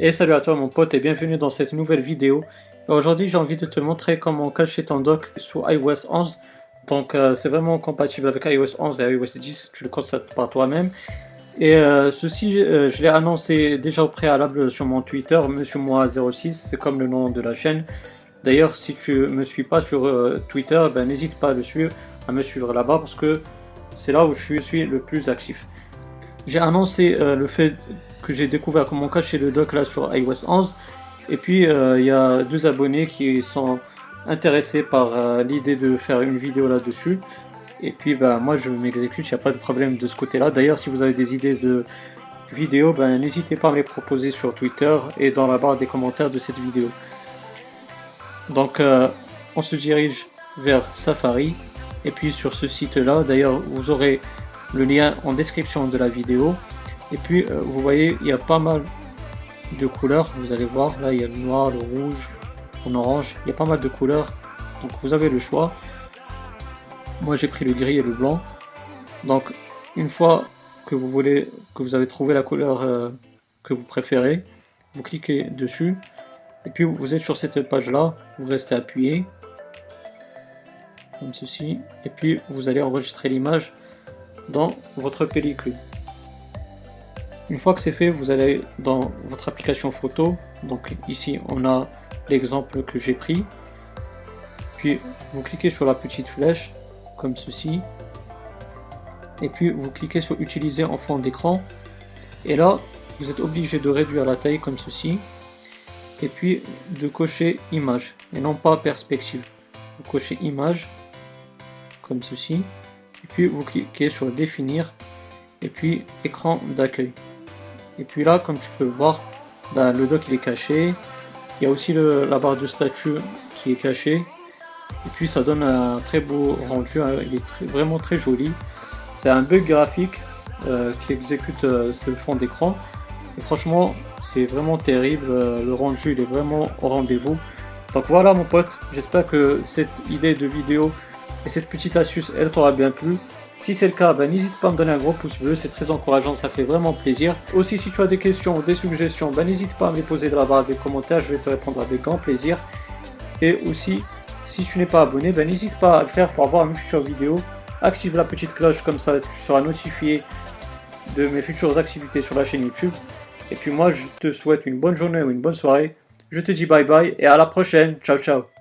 Et salut à toi mon pote et bienvenue dans cette nouvelle vidéo. Aujourd'hui j'ai envie de te montrer comment cacher ton dock sous iOS 11. Donc euh, c'est vraiment compatible avec iOS 11 et iOS 10, tu le constates par toi-même. Et euh, ceci euh, je l'ai annoncé déjà au préalable sur mon Twitter, Monsieur Moi 06, c'est comme le nom de la chaîne. D'ailleurs si tu me suis pas sur Twitter, ben, n'hésite pas à, à me suivre là-bas parce que c'est là où je suis le plus actif. J'ai annoncé le fait que j'ai découvert comment cacher le dock là sur iOS 11. Et puis euh, il y a deux abonnés qui sont intéressés par euh, l'idée de faire une vidéo là-dessus. Et puis bah, moi je m'exécute, il n'y a pas de problème de ce côté-là. D'ailleurs si vous avez des idées de vidéos, ben, n'hésitez pas à me les proposer sur Twitter et dans la barre des commentaires de cette vidéo. Donc euh, on se dirige vers Safari. Et puis sur ce site-là, d'ailleurs vous aurez le lien en description de la vidéo. Et puis, euh, vous voyez, il y a pas mal de couleurs. Vous allez voir, là, il y a le noir, le rouge, en orange. Il y a pas mal de couleurs. Donc, vous avez le choix. Moi, j'ai pris le gris et le blanc. Donc, une fois que vous voulez, que vous avez trouvé la couleur euh, que vous préférez, vous cliquez dessus. Et puis, vous êtes sur cette page-là. Vous restez appuyé. Comme ceci. Et puis, vous allez enregistrer l'image dans votre pellicule. Une fois que c'est fait, vous allez dans votre application photo. Donc ici, on a l'exemple que j'ai pris. Puis vous cliquez sur la petite flèche, comme ceci. Et puis vous cliquez sur utiliser en fond d'écran. Et là, vous êtes obligé de réduire la taille comme ceci. Et puis de cocher image et non pas perspective. Vous cochez image comme ceci. Et puis vous cliquez sur définir et puis écran d'accueil. Et puis là, comme tu peux voir, ben, le dock il est caché. Il y a aussi la barre de statut qui est cachée. Et puis ça donne un très beau rendu, hein. il est vraiment très joli. C'est un bug graphique euh, qui exécute euh, ce fond d'écran. Et franchement, c'est vraiment terrible. Euh, le rendu il est vraiment au rendez-vous. Donc voilà mon pote, j'espère que cette idée de vidéo et cette petite astuce, elle t'aura bien plu. Si c'est le cas, ben, n'hésite pas à me donner un gros pouce bleu, c'est très encourageant, ça fait vraiment plaisir. Aussi, si tu as des questions ou des suggestions, ben, n'hésite pas à me les poser dans la barre des commentaires, je vais te répondre avec grand plaisir. Et aussi, si tu n'es pas abonné, ben, n'hésite pas à le faire pour avoir mes futures vidéos. Active la petite cloche, comme ça tu seras notifié de mes futures activités sur la chaîne YouTube. Et puis moi, je te souhaite une bonne journée ou une bonne soirée. Je te dis bye bye et à la prochaine. Ciao, ciao.